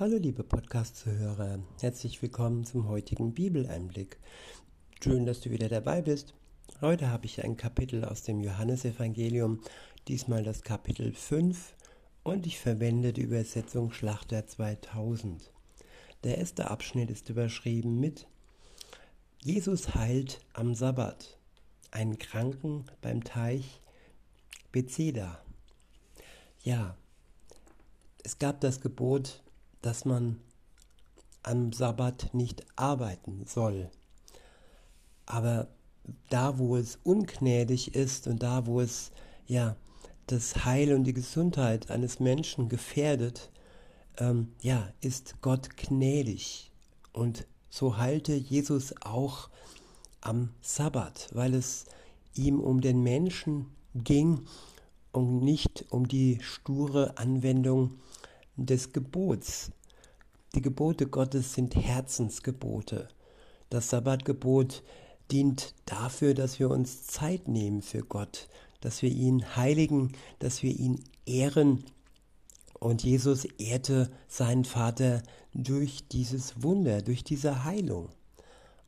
Hallo liebe Podcast-Zuhörer, herzlich willkommen zum heutigen Bibeleinblick. Schön, dass du wieder dabei bist. Heute habe ich ein Kapitel aus dem Johannesevangelium, diesmal das Kapitel 5 und ich verwende die Übersetzung Schlachter 2000. Der erste Abschnitt ist überschrieben mit Jesus heilt am Sabbat, einen Kranken beim Teich Bethesda. Ja, es gab das Gebot, dass man am Sabbat nicht arbeiten soll. Aber da, wo es ungnädig ist und da, wo es ja das Heil und die Gesundheit eines Menschen gefährdet, ähm, ja, ist Gott gnädig. Und so heilte Jesus auch am Sabbat, weil es ihm um den Menschen ging und nicht um die sture Anwendung des Gebots. Die Gebote Gottes sind Herzensgebote. Das Sabbatgebot dient dafür, dass wir uns Zeit nehmen für Gott, dass wir ihn heiligen, dass wir ihn ehren. Und Jesus ehrte seinen Vater durch dieses Wunder, durch diese Heilung.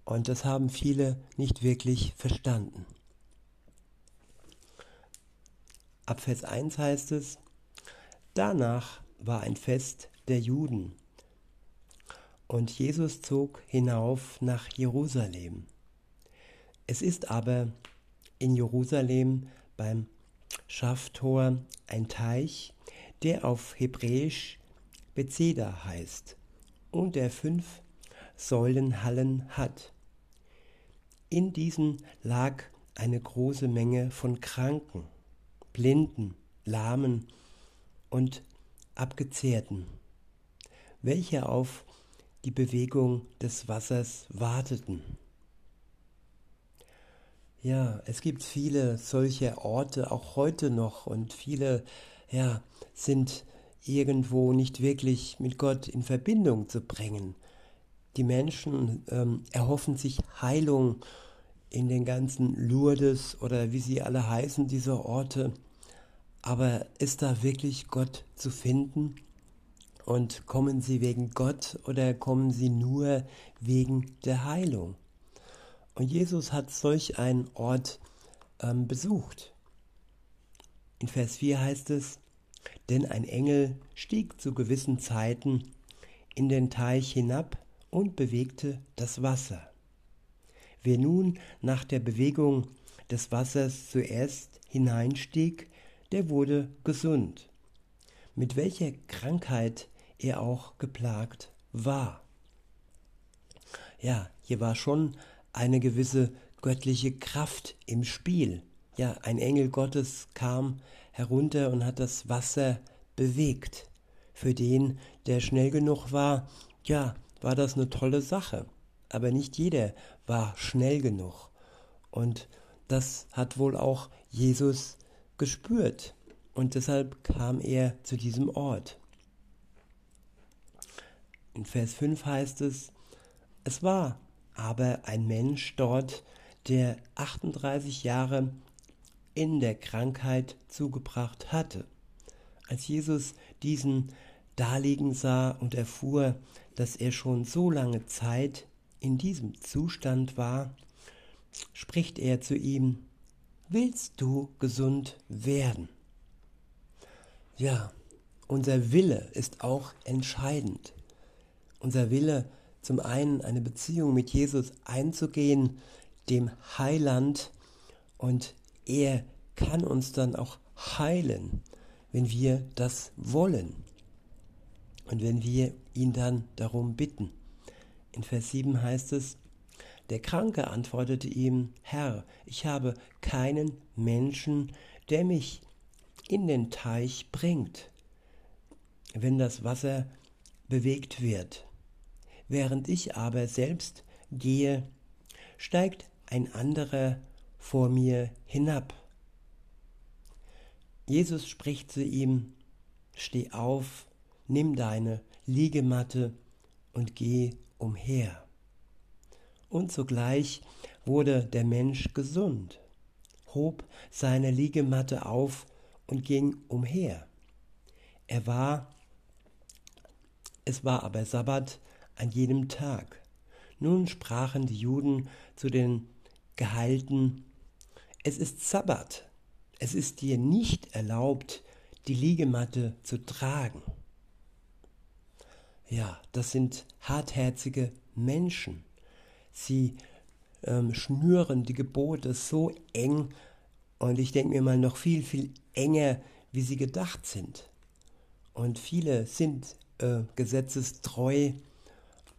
Und das haben viele nicht wirklich verstanden. Ab Vers 1 heißt es, danach war ein Fest der Juden. Und Jesus zog hinauf nach Jerusalem. Es ist aber in Jerusalem beim Schafftor ein Teich, der auf Hebräisch Bethesda heißt und der fünf Säulenhallen hat. In diesen lag eine große Menge von Kranken, Blinden, Lahmen und Abgezehrten, welche auf die Bewegung des Wassers warteten. Ja, es gibt viele solche Orte, auch heute noch, und viele, ja, sind irgendwo nicht wirklich mit Gott in Verbindung zu bringen. Die Menschen ähm, erhoffen sich Heilung in den ganzen Lourdes oder wie sie alle heißen, diese Orte. Aber ist da wirklich Gott zu finden? Und kommen sie wegen Gott oder kommen sie nur wegen der Heilung? Und Jesus hat solch einen Ort ähm, besucht. In Vers 4 heißt es, denn ein Engel stieg zu gewissen Zeiten in den Teich hinab und bewegte das Wasser. Wer nun nach der Bewegung des Wassers zuerst hineinstieg, der wurde gesund, mit welcher Krankheit er auch geplagt war. Ja, hier war schon eine gewisse göttliche Kraft im Spiel. Ja, ein Engel Gottes kam herunter und hat das Wasser bewegt. Für den, der schnell genug war, ja, war das eine tolle Sache. Aber nicht jeder war schnell genug. Und das hat wohl auch Jesus gespürt und deshalb kam er zu diesem Ort. In Vers 5 heißt es, es war aber ein Mensch dort, der 38 Jahre in der Krankheit zugebracht hatte. Als Jesus diesen daliegen sah und erfuhr, dass er schon so lange Zeit in diesem Zustand war, spricht er zu ihm, willst du gesund werden? Ja, unser Wille ist auch entscheidend. Unser Wille, zum einen eine Beziehung mit Jesus einzugehen, dem Heiland, und er kann uns dann auch heilen, wenn wir das wollen und wenn wir ihn dann darum bitten. In Vers 7 heißt es, der Kranke antwortete ihm, Herr, ich habe keinen Menschen, der mich in den Teich bringt, wenn das Wasser bewegt wird. Während ich aber selbst gehe, steigt ein anderer vor mir hinab. Jesus spricht zu ihm, Steh auf, nimm deine Liegematte und geh umher und sogleich wurde der Mensch gesund, hob seine Liegematte auf und ging umher. Er war Es war aber Sabbat an jedem Tag. Nun sprachen die Juden zu den Geheilten, es ist Sabbat, es ist dir nicht erlaubt, die Liegematte zu tragen. Ja, das sind hartherzige Menschen. Sie ähm, schnüren die Gebote so eng und ich denke mir mal noch viel, viel enger, wie sie gedacht sind. Und viele sind äh, gesetzestreu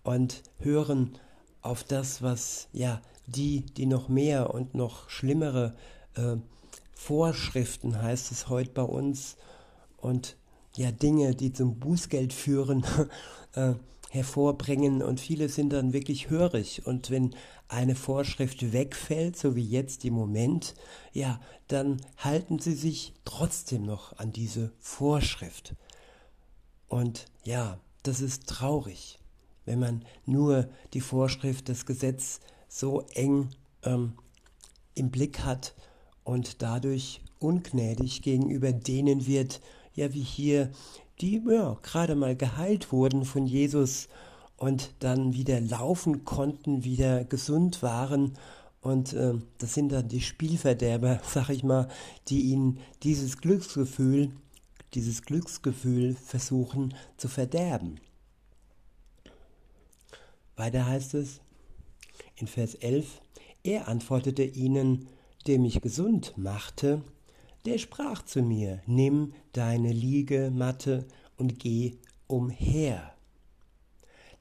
und hören auf das, was ja die, die noch mehr und noch schlimmere äh, Vorschriften, heißt es heute bei uns, und ja Dinge, die zum Bußgeld führen, äh, hervorbringen und viele sind dann wirklich hörig und wenn eine Vorschrift wegfällt, so wie jetzt im Moment, ja, dann halten sie sich trotzdem noch an diese Vorschrift. Und ja, das ist traurig, wenn man nur die Vorschrift, das Gesetz so eng ähm, im Blick hat und dadurch ungnädig gegenüber denen wird, ja wie hier, die ja, gerade mal geheilt wurden von Jesus und dann wieder laufen konnten, wieder gesund waren. Und äh, das sind dann die Spielverderber, sag ich mal, die ihnen dieses Glücksgefühl, dieses Glücksgefühl versuchen zu verderben. Weiter heißt es in Vers 11, er antwortete ihnen, der mich gesund machte, der sprach zu mir, nimm deine Liegematte und geh umher.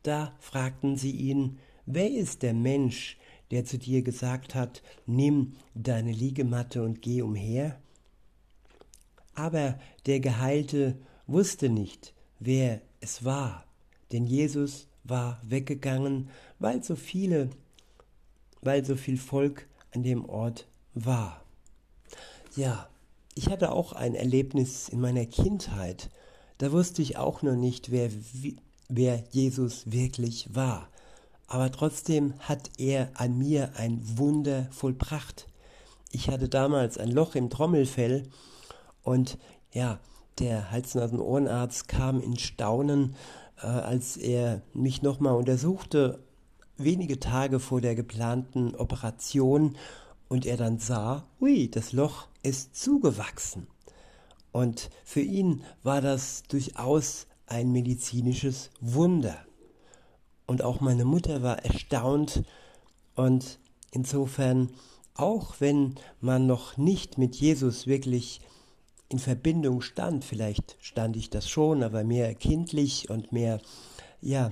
Da fragten sie ihn, wer ist der Mensch, der zu dir gesagt hat, nimm deine Liegematte und geh umher? Aber der Geheilte wusste nicht, wer es war, denn Jesus war weggegangen, weil so viele, weil so viel Volk an dem Ort war. Ja, ich hatte auch ein Erlebnis in meiner Kindheit. Da wusste ich auch noch nicht, wer, wer Jesus wirklich war. Aber trotzdem hat er an mir ein Wunder vollbracht. Ich hatte damals ein Loch im Trommelfell und ja, der Hals-, Nasen-, Ohrenarzt kam in Staunen, äh, als er mich nochmal untersuchte, wenige Tage vor der geplanten Operation und er dann sah, ui, das Loch ist zugewachsen. Und für ihn war das durchaus ein medizinisches Wunder. Und auch meine Mutter war erstaunt und insofern, auch wenn man noch nicht mit Jesus wirklich in Verbindung stand, vielleicht stand ich das schon, aber mehr kindlich und mehr, ja,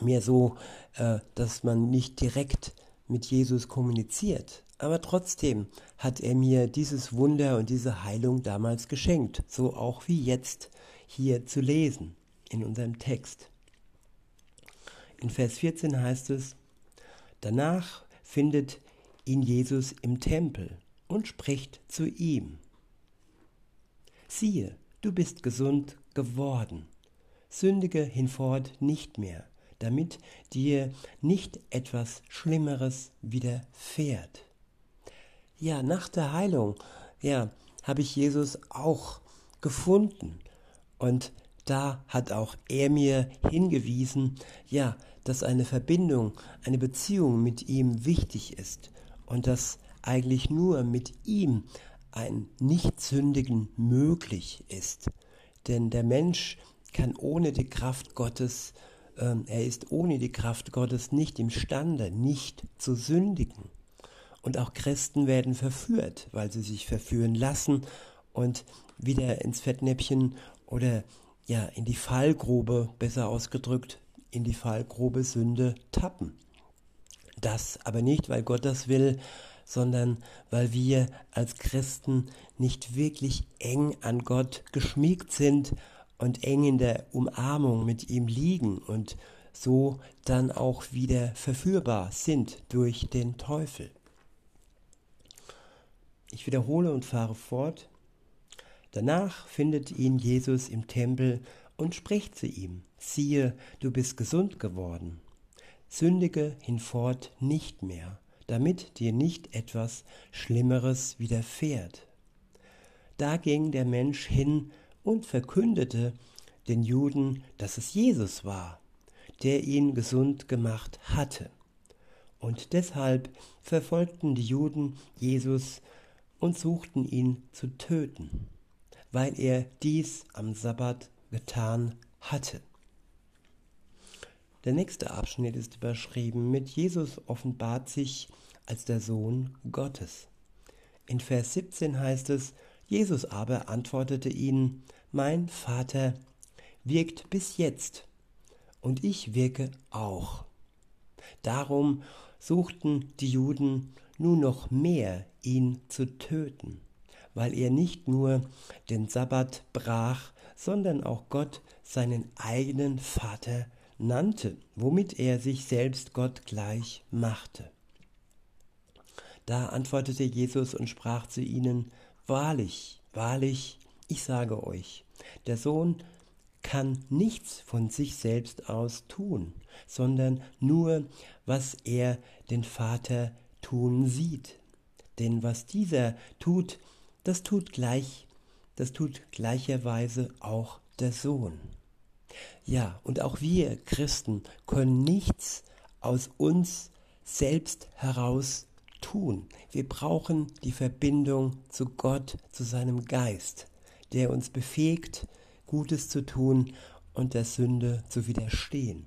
mehr so, äh, dass man nicht direkt mit Jesus kommuniziert. Aber trotzdem hat er mir dieses Wunder und diese Heilung damals geschenkt, so auch wie jetzt hier zu lesen in unserem Text. In Vers 14 heißt es, danach findet ihn Jesus im Tempel und spricht zu ihm. Siehe, du bist gesund geworden, sündige hinfort nicht mehr, damit dir nicht etwas Schlimmeres widerfährt ja, nach der Heilung, ja, habe ich Jesus auch gefunden. Und da hat auch er mir hingewiesen, ja, dass eine Verbindung, eine Beziehung mit ihm wichtig ist und dass eigentlich nur mit ihm ein Nichtsündigen möglich ist. Denn der Mensch kann ohne die Kraft Gottes, äh, er ist ohne die Kraft Gottes nicht imstande, nicht zu sündigen. Und auch Christen werden verführt, weil sie sich verführen lassen und wieder ins Fettnäpfchen oder ja in die Fallgrube, besser ausgedrückt, in die Fallgrube Sünde tappen. Das aber nicht, weil Gott das will, sondern weil wir als Christen nicht wirklich eng an Gott geschmiegt sind und eng in der Umarmung mit ihm liegen und so dann auch wieder verführbar sind durch den Teufel. Ich wiederhole und fahre fort. Danach findet ihn Jesus im Tempel und spricht zu ihm, siehe, du bist gesund geworden. Sündige hinfort nicht mehr, damit dir nicht etwas Schlimmeres widerfährt. Da ging der Mensch hin und verkündete den Juden, dass es Jesus war, der ihn gesund gemacht hatte. Und deshalb verfolgten die Juden Jesus und suchten ihn zu töten, weil er dies am Sabbat getan hatte. Der nächste Abschnitt ist überschrieben mit Jesus offenbart sich als der Sohn Gottes. In Vers 17 heißt es, Jesus aber antwortete ihnen, mein Vater wirkt bis jetzt und ich wirke auch. Darum suchten die Juden nun noch mehr, ihn zu töten, weil er nicht nur den Sabbat brach, sondern auch Gott seinen eigenen Vater nannte, womit er sich selbst Gott gleich machte. Da antwortete Jesus und sprach zu ihnen, Wahrlich, wahrlich, ich sage euch, der Sohn kann nichts von sich selbst aus tun, sondern nur, was er den Vater tun sieht. Denn was dieser tut, das tut gleich, das tut gleicherweise auch der Sohn. Ja, und auch wir Christen können nichts aus uns selbst heraus tun. Wir brauchen die Verbindung zu Gott, zu seinem Geist, der uns befähigt, Gutes zu tun und der Sünde zu widerstehen.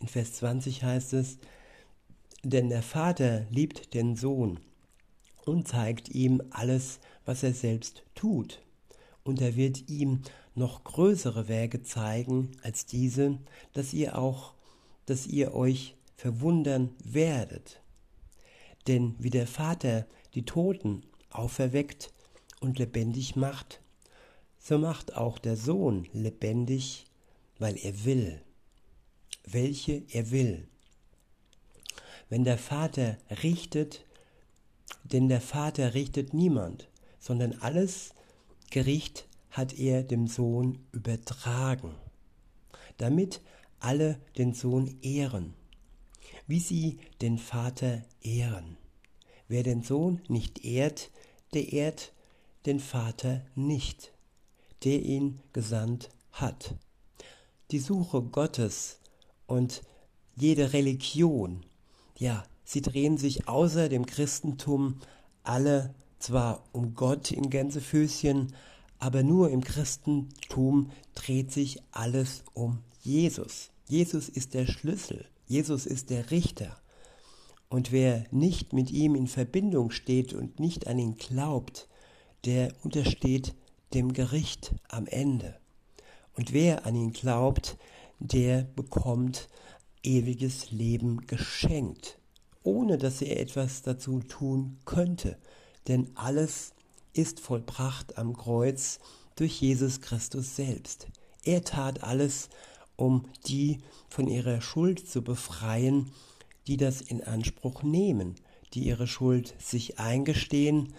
In Vers 20 heißt es, denn der Vater liebt den Sohn und zeigt ihm alles, was er selbst tut. Und er wird ihm noch größere Werke zeigen als diese, dass ihr auch, dass ihr euch verwundern werdet. Denn wie der Vater die Toten auferweckt und lebendig macht, so macht auch der Sohn lebendig, weil er will, welche er will. Wenn der Vater richtet, denn der Vater richtet niemand, sondern alles Gericht hat er dem Sohn übertragen, damit alle den Sohn ehren, wie sie den Vater ehren. Wer den Sohn nicht ehrt, der ehrt den Vater nicht der ihn gesandt hat. Die Suche Gottes und jede Religion, ja, sie drehen sich außer dem Christentum alle zwar um Gott in Gänsefüßchen, aber nur im Christentum dreht sich alles um Jesus. Jesus ist der Schlüssel, Jesus ist der Richter. Und wer nicht mit ihm in Verbindung steht und nicht an ihn glaubt, der untersteht dem Gericht am Ende. Und wer an ihn glaubt, der bekommt ewiges Leben geschenkt, ohne dass er etwas dazu tun könnte. Denn alles ist vollbracht am Kreuz durch Jesus Christus selbst. Er tat alles, um die von ihrer Schuld zu befreien, die das in Anspruch nehmen, die ihre Schuld sich eingestehen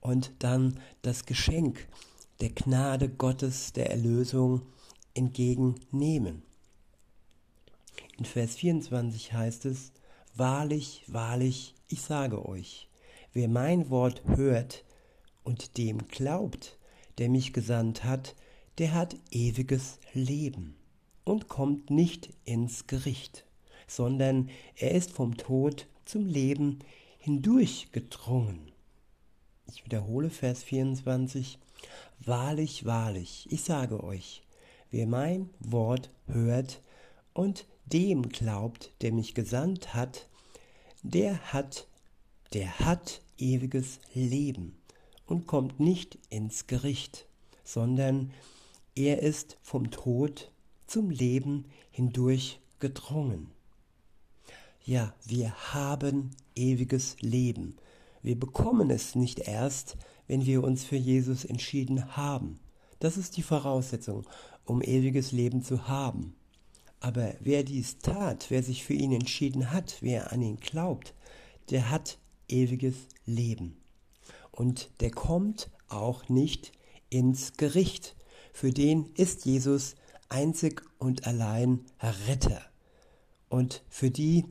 und dann das Geschenk der Gnade Gottes der Erlösung entgegennehmen. In Vers 24 heißt es, Wahrlich, wahrlich, ich sage euch, wer mein Wort hört und dem glaubt, der mich gesandt hat, der hat ewiges Leben und kommt nicht ins Gericht, sondern er ist vom Tod zum Leben hindurchgedrungen. Ich wiederhole Vers 24. Wahrlich, wahrlich, ich sage euch, wer mein Wort hört und dem glaubt, der mich gesandt hat, der hat, der hat ewiges Leben und kommt nicht ins Gericht, sondern er ist vom Tod zum Leben hindurch gedrungen. Ja, wir haben ewiges Leben. Wir bekommen es nicht erst, wenn wir uns für Jesus entschieden haben. Das ist die Voraussetzung, um ewiges Leben zu haben. Aber wer dies tat, wer sich für ihn entschieden hat, wer an ihn glaubt, der hat ewiges Leben. Und der kommt auch nicht ins Gericht. Für den ist Jesus einzig und allein Retter. Und für die,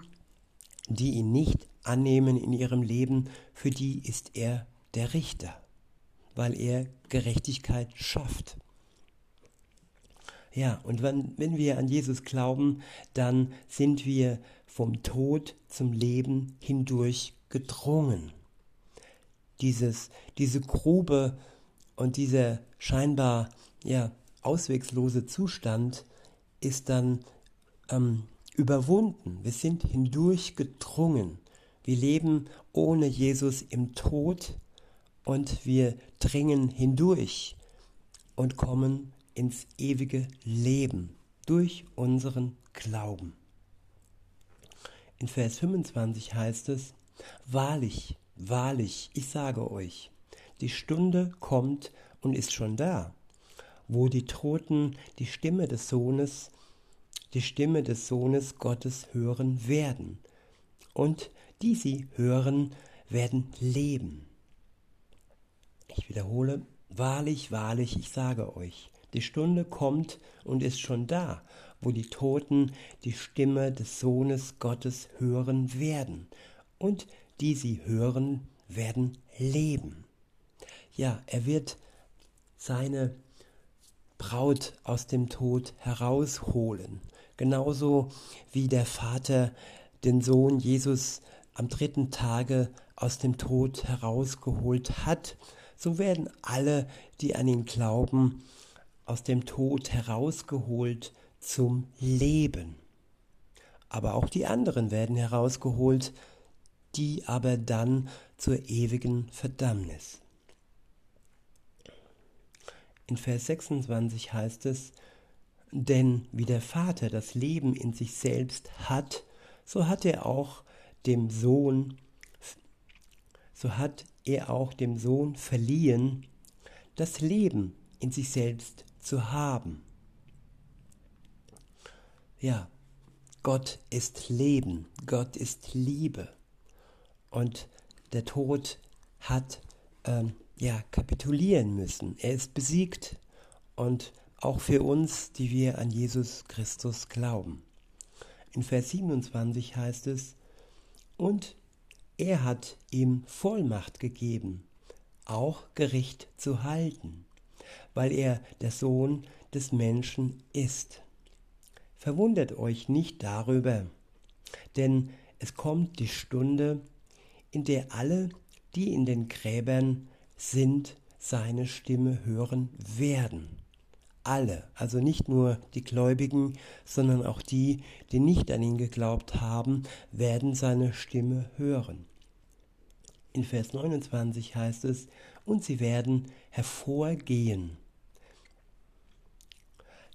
die ihn nicht annehmen in ihrem Leben, für die ist er der Richter weil er Gerechtigkeit schafft. Ja, und wenn, wenn wir an Jesus glauben, dann sind wir vom Tod zum Leben hindurch gedrungen. Dieses, diese Grube und dieser scheinbar ja, auswegslose Zustand ist dann ähm, überwunden. Wir sind hindurch gedrungen. Wir leben ohne Jesus im Tod und wir dringen hindurch und kommen ins ewige Leben durch unseren Glauben. In Vers 25 heißt es, Wahrlich, wahrlich, ich sage euch, die Stunde kommt und ist schon da, wo die Toten die Stimme des Sohnes, die Stimme des Sohnes Gottes hören werden. Und die sie hören, werden leben. Ich wiederhole, wahrlich, wahrlich, ich sage euch, die Stunde kommt und ist schon da, wo die Toten die Stimme des Sohnes Gottes hören werden. Und die sie hören, werden leben. Ja, er wird seine Braut aus dem Tod herausholen. Genauso wie der Vater den Sohn Jesus am dritten Tage aus dem Tod herausgeholt hat, so werden alle, die an ihn glauben, aus dem Tod herausgeholt zum Leben. Aber auch die anderen werden herausgeholt, die aber dann zur ewigen Verdammnis. In Vers 26 heißt es, denn wie der Vater das Leben in sich selbst hat, so hat er auch dem Sohn, so hat er auch dem Sohn verliehen, das Leben in sich selbst zu haben. Ja, Gott ist Leben, Gott ist Liebe. Und der Tod hat ähm, ja kapitulieren müssen. Er ist besiegt und auch für uns, die wir an Jesus Christus glauben. In Vers 27 heißt es, und er hat ihm Vollmacht gegeben, auch Gericht zu halten, weil er der Sohn des Menschen ist. Verwundert euch nicht darüber, denn es kommt die Stunde, in der alle, die in den Gräbern sind, seine Stimme hören werden. Alle, also nicht nur die Gläubigen, sondern auch die, die nicht an ihn geglaubt haben, werden seine Stimme hören. In Vers 29 heißt es, und sie werden hervorgehen.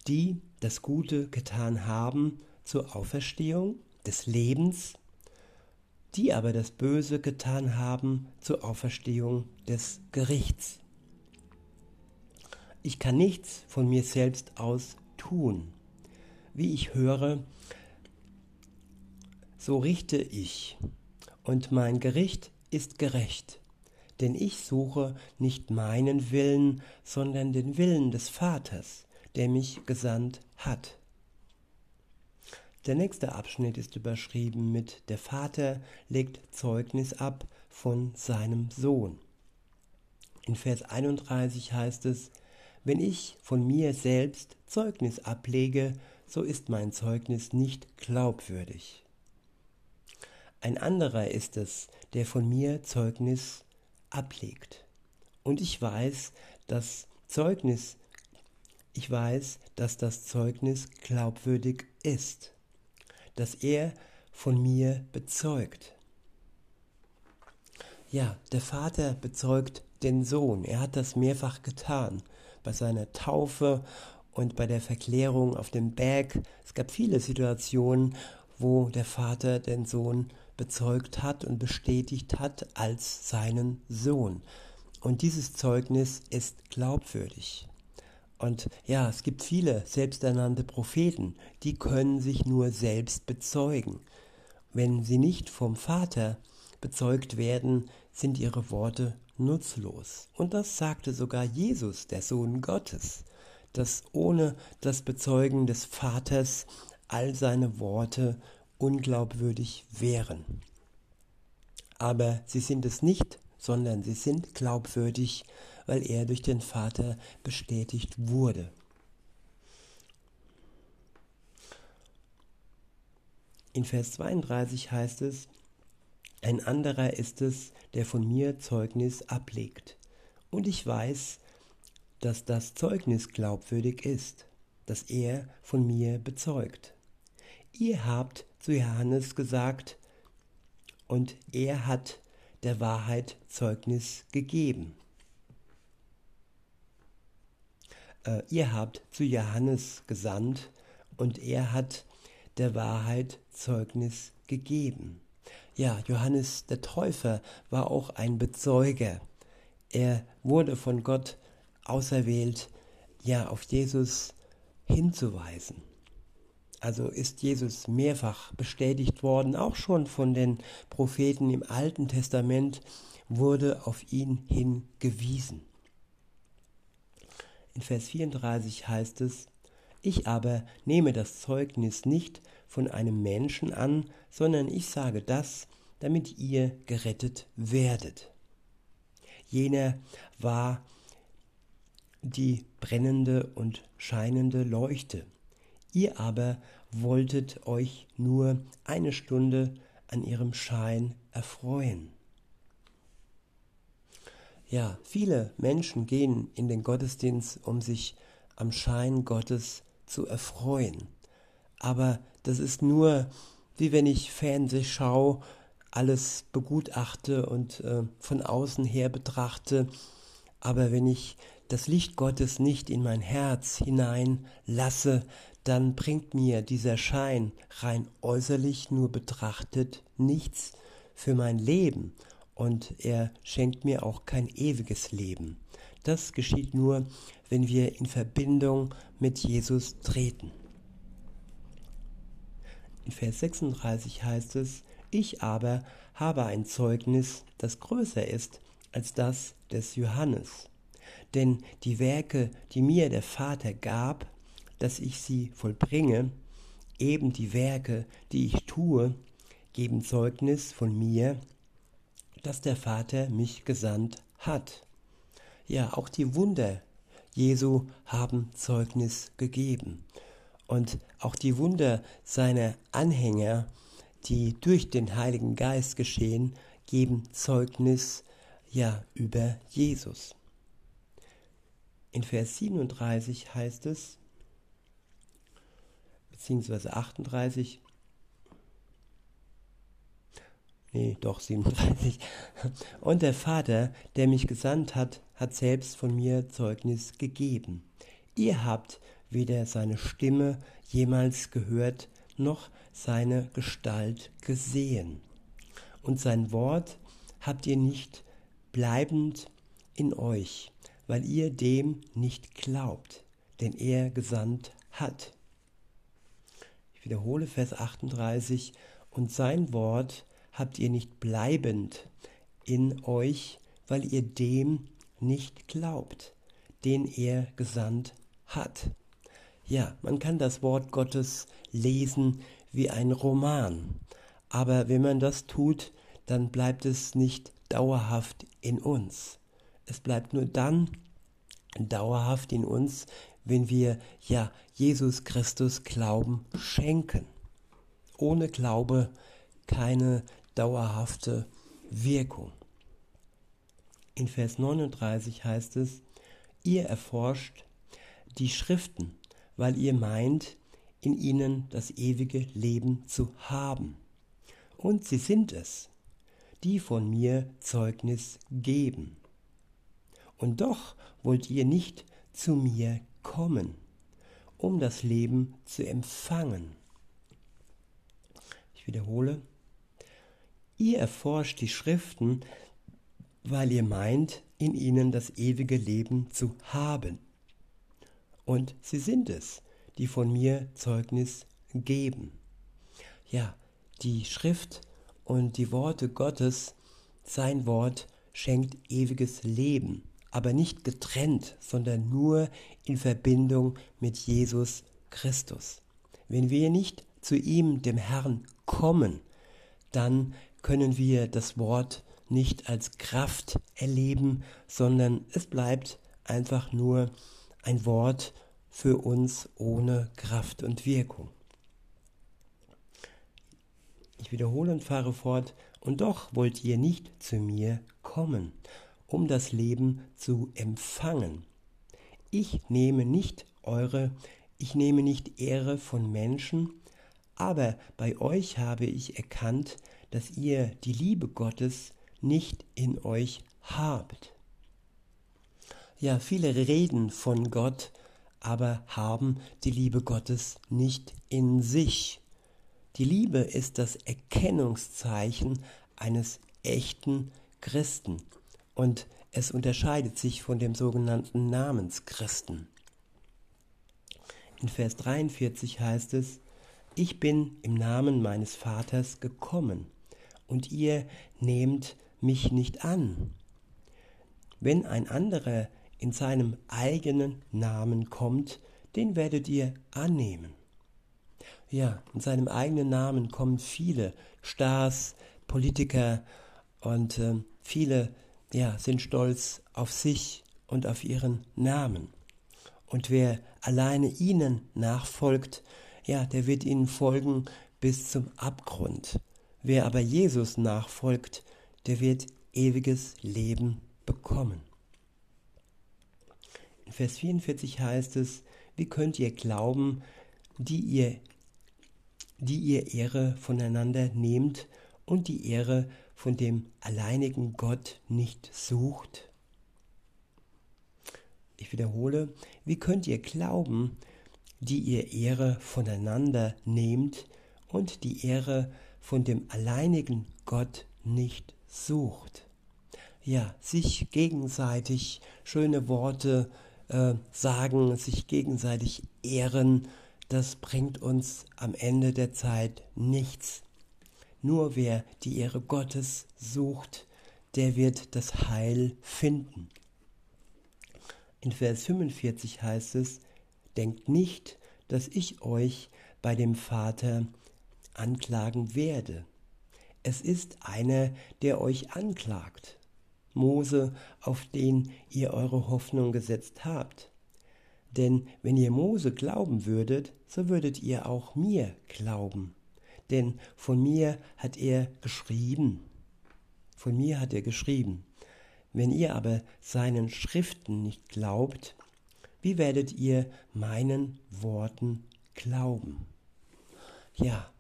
Die das Gute getan haben zur Auferstehung des Lebens die aber das Böse getan haben zur Auferstehung des Gerichts. Ich kann nichts von mir selbst aus tun. Wie ich höre, so richte ich, und mein Gericht ist gerecht, denn ich suche nicht meinen Willen, sondern den Willen des Vaters, der mich gesandt hat. Der nächste Abschnitt ist überschrieben mit Der Vater legt Zeugnis ab von seinem Sohn. In Vers 31 heißt es, wenn ich von mir selbst Zeugnis ablege, so ist mein Zeugnis nicht glaubwürdig. Ein anderer ist es, der von mir Zeugnis ablegt. Und ich weiß, dass Zeugnis, ich weiß, dass das Zeugnis glaubwürdig ist das er von mir bezeugt. Ja, der Vater bezeugt den Sohn. Er hat das mehrfach getan. Bei seiner Taufe und bei der Verklärung auf dem Berg. Es gab viele Situationen, wo der Vater den Sohn bezeugt hat und bestätigt hat als seinen Sohn. Und dieses Zeugnis ist glaubwürdig. Und ja, es gibt viele selbsternannte Propheten, die können sich nur selbst bezeugen. Wenn sie nicht vom Vater bezeugt werden, sind ihre Worte nutzlos. Und das sagte sogar Jesus, der Sohn Gottes, dass ohne das Bezeugen des Vaters all seine Worte unglaubwürdig wären. Aber sie sind es nicht, sondern sie sind glaubwürdig, weil er durch den Vater bestätigt wurde. In Vers 32 heißt es, ein anderer ist es, der von mir Zeugnis ablegt. Und ich weiß, dass das Zeugnis glaubwürdig ist, das er von mir bezeugt. Ihr habt zu Johannes gesagt, und er hat der Wahrheit Zeugnis gegeben. Äh, ihr habt zu Johannes gesandt, und er hat der Wahrheit Zeugnis gegeben. Ja, Johannes der Täufer war auch ein Bezeuger. Er wurde von Gott auserwählt, ja, auf Jesus hinzuweisen. Also ist Jesus mehrfach bestätigt worden, auch schon von den Propheten im Alten Testament wurde auf ihn hingewiesen. In Vers 34 heißt es, ich aber nehme das Zeugnis nicht von einem Menschen an, sondern ich sage das, damit ihr gerettet werdet. Jener war die brennende und scheinende Leuchte. Ihr aber wolltet euch nur eine Stunde an ihrem Schein erfreuen. Ja, viele Menschen gehen in den Gottesdienst, um sich am Schein Gottes zu erfreuen. Aber das ist nur, wie wenn ich Fernseh schaue, alles begutachte und äh, von außen her betrachte. Aber wenn ich das Licht Gottes nicht in mein Herz hinein lasse, dann bringt mir dieser Schein rein äußerlich nur betrachtet nichts für mein Leben und er schenkt mir auch kein ewiges Leben. Das geschieht nur, wenn wir in Verbindung mit Jesus treten. In Vers 36 heißt es, ich aber habe ein Zeugnis, das größer ist als das des Johannes. Denn die Werke, die mir der Vater gab, dass ich sie vollbringe, eben die Werke, die ich tue, geben Zeugnis von mir, dass der Vater mich gesandt hat. Ja, auch die Wunder Jesu haben Zeugnis gegeben. Und auch die Wunder seiner Anhänger, die durch den Heiligen Geist geschehen, geben Zeugnis ja über Jesus. In Vers 37 heißt es, beziehungsweise 38, nee, doch 37. Und der Vater, der mich gesandt hat, hat selbst von mir Zeugnis gegeben. Ihr habt weder seine Stimme jemals gehört, noch seine Gestalt gesehen. Und sein Wort habt ihr nicht bleibend in euch, weil ihr dem nicht glaubt, den er gesandt hat. Wiederhole Vers 38, und sein Wort habt ihr nicht bleibend in euch, weil ihr dem nicht glaubt, den er gesandt hat. Ja, man kann das Wort Gottes lesen wie ein Roman, aber wenn man das tut, dann bleibt es nicht dauerhaft in uns. Es bleibt nur dann dauerhaft in uns, wenn wir ja Jesus Christus Glauben schenken. Ohne Glaube keine dauerhafte Wirkung. In Vers 39 heißt es, ihr erforscht die Schriften, weil ihr meint, in ihnen das ewige Leben zu haben. Und sie sind es, die von mir Zeugnis geben. Und doch wollt ihr nicht zu mir kommen, um das Leben zu empfangen. Ich wiederhole, Ihr erforscht die Schriften, weil ihr meint, in ihnen das ewige Leben zu haben. Und sie sind es, die von mir Zeugnis geben. Ja, die Schrift und die Worte Gottes, sein Wort schenkt ewiges Leben, aber nicht getrennt, sondern nur in Verbindung mit Jesus Christus. Wenn wir nicht zu ihm, dem Herrn, kommen, dann können wir das Wort nicht als Kraft erleben, sondern es bleibt einfach nur ein Wort für uns ohne Kraft und Wirkung. Ich wiederhole und fahre fort, und doch wollt ihr nicht zu mir kommen, um das Leben zu empfangen. Ich nehme nicht eure, ich nehme nicht Ehre von Menschen, aber bei euch habe ich erkannt, dass ihr die Liebe Gottes nicht in euch habt. Ja, viele reden von Gott, aber haben die Liebe Gottes nicht in sich. Die Liebe ist das Erkennungszeichen eines echten Christen und es unterscheidet sich von dem sogenannten Namenschristen. In Vers 43 heißt es, ich bin im Namen meines Vaters gekommen und ihr nehmt mich nicht an. Wenn ein anderer in seinem eigenen Namen kommt, den werdet ihr annehmen. Ja, in seinem eigenen Namen kommen viele Stars, Politiker und äh, viele ja, sind stolz auf sich und auf ihren Namen. Und wer alleine ihnen nachfolgt, ja, der wird ihnen folgen bis zum Abgrund. Wer aber Jesus nachfolgt, der wird ewiges Leben bekommen. In Vers 44 heißt es, wie könnt ihr glauben, die ihr, die ihr Ehre voneinander nehmt und die Ehre von dem alleinigen Gott nicht sucht? Ich wiederhole, wie könnt ihr glauben, die ihr Ehre voneinander nehmt und die Ehre von dem alleinigen Gott nicht sucht? Ja, sich gegenseitig schöne Worte äh, sagen, sich gegenseitig ehren, das bringt uns am Ende der Zeit nichts. Nur wer die Ehre Gottes sucht, der wird das Heil finden. In Vers 45 heißt es, denkt nicht, dass ich euch bei dem Vater anklagen werde. Es ist einer, der euch anklagt. Mose, auf den ihr eure Hoffnung gesetzt habt. Denn wenn ihr Mose glauben würdet, so würdet ihr auch mir glauben. Denn von mir hat er geschrieben. Von mir hat er geschrieben. Wenn ihr aber seinen Schriften nicht glaubt, wie werdet ihr meinen Worten glauben? Ja,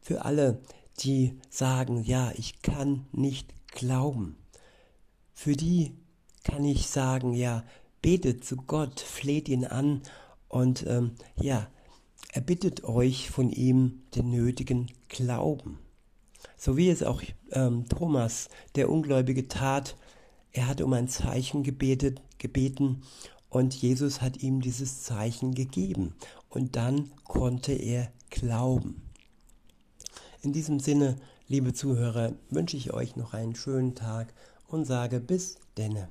für alle, die sagen, ja, ich kann nicht glauben, für die kann ich sagen, ja, betet zu Gott, fleht ihn an und ähm, ja, er bittet euch von ihm den nötigen Glauben. So wie es auch ähm, Thomas, der Ungläubige, tat. Er hat um ein Zeichen gebetet, gebeten und Jesus hat ihm dieses Zeichen gegeben. Und dann konnte er glauben. In diesem Sinne, liebe Zuhörer, wünsche ich euch noch einen schönen Tag und sage bis denne.